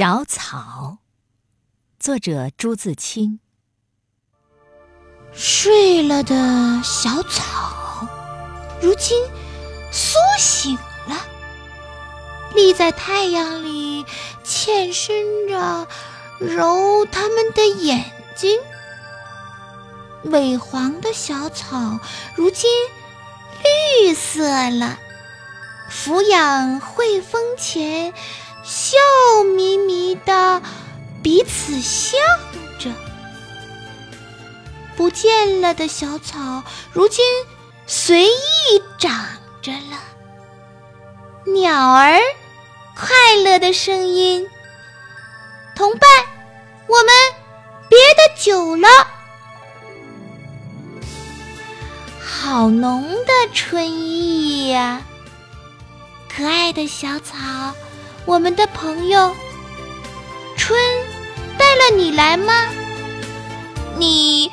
小草，作者朱自清。睡了的小草，如今苏醒了，立在太阳里，欠身着揉它们的眼睛。萎黄的小草，如今绿色了，俯仰会风前。笑眯眯的彼此笑着，不见了的小草，如今随意长着了。鸟儿快乐的声音，同伴，我们别的久了。好浓的春意呀，可爱的小草。我们的朋友春带了你来吗？你？